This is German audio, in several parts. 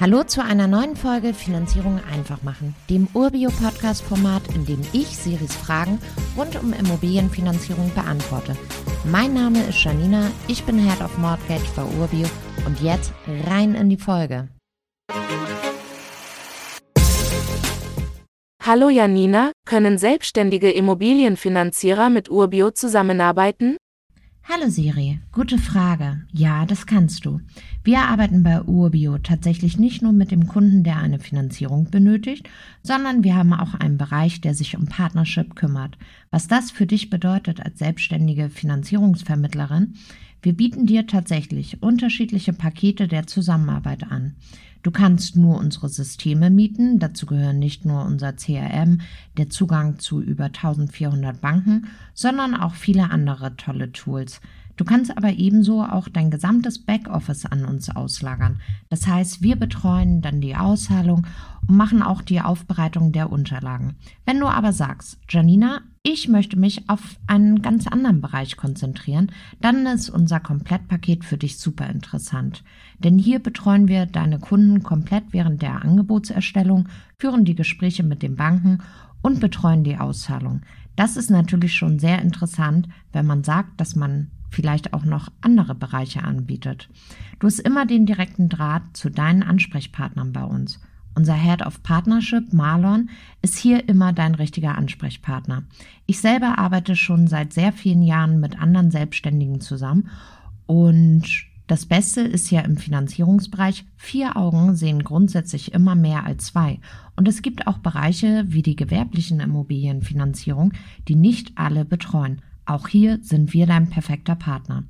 Hallo zu einer neuen Folge Finanzierung einfach machen, dem Urbio-Podcast-Format, in dem ich Siris Fragen rund um Immobilienfinanzierung beantworte. Mein Name ist Janina, ich bin Head of Mortgage bei Urbio und jetzt rein in die Folge. Hallo Janina, können selbstständige Immobilienfinanzierer mit Urbio zusammenarbeiten? Hallo Siri, gute Frage. Ja, das kannst du. Wir arbeiten bei Urbio tatsächlich nicht nur mit dem Kunden, der eine Finanzierung benötigt, sondern wir haben auch einen Bereich, der sich um Partnership kümmert. Was das für dich bedeutet als selbstständige Finanzierungsvermittlerin, wir bieten dir tatsächlich unterschiedliche Pakete der Zusammenarbeit an. Du kannst nur unsere Systeme mieten, dazu gehören nicht nur unser CRM, der Zugang zu über 1400 Banken, sondern auch viele andere tolle Tools. Du kannst aber ebenso auch dein gesamtes Backoffice an uns auslagern. Das heißt, wir betreuen dann die Auszahlung und machen auch die Aufbereitung der Unterlagen. Wenn du aber sagst, Janina, ich möchte mich auf einen ganz anderen Bereich konzentrieren, dann ist unser Komplettpaket für dich super interessant. Denn hier betreuen wir deine Kunden komplett während der Angebotserstellung, führen die Gespräche mit den Banken und betreuen die Auszahlung. Das ist natürlich schon sehr interessant, wenn man sagt, dass man vielleicht auch noch andere Bereiche anbietet. Du hast immer den direkten Draht zu deinen Ansprechpartnern bei uns. Unser Head of Partnership, Marlon, ist hier immer dein richtiger Ansprechpartner. Ich selber arbeite schon seit sehr vielen Jahren mit anderen Selbstständigen zusammen und das Beste ist ja im Finanzierungsbereich, vier Augen sehen grundsätzlich immer mehr als zwei. Und es gibt auch Bereiche wie die gewerblichen Immobilienfinanzierung, die nicht alle betreuen. Auch hier sind wir dein perfekter Partner.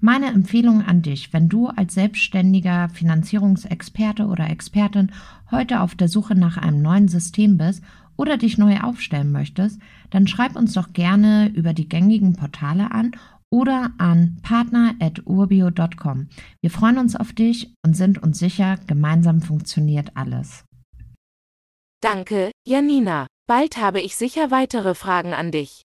Meine Empfehlung an dich, wenn du als selbstständiger Finanzierungsexperte oder Expertin heute auf der Suche nach einem neuen System bist oder dich neu aufstellen möchtest, dann schreib uns doch gerne über die gängigen Portale an oder an partner.urbio.com. Wir freuen uns auf dich und sind uns sicher, gemeinsam funktioniert alles. Danke, Janina. Bald habe ich sicher weitere Fragen an dich.